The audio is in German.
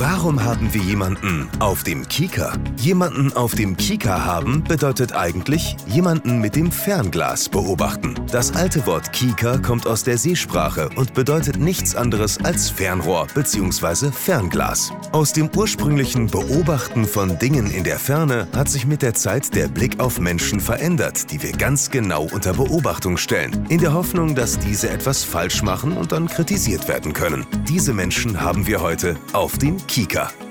Warum haben wir jemanden auf dem Kieker? Jemanden auf dem Kieker haben bedeutet eigentlich jemanden mit dem Fernglas beobachten. Das alte Wort Kieker kommt aus der Seesprache und bedeutet nichts anderes als Fernrohr bzw. Fernglas. Aus dem ursprünglichen Beobachten von Dingen in der Ferne hat sich mit der Zeit der Blick auf Menschen verändert, die wir ganz genau unter Beobachtung stellen, in der Hoffnung, dass diese etwas falsch machen und dann kritisiert werden können. Diese Menschen haben wir heute auf dem Kika.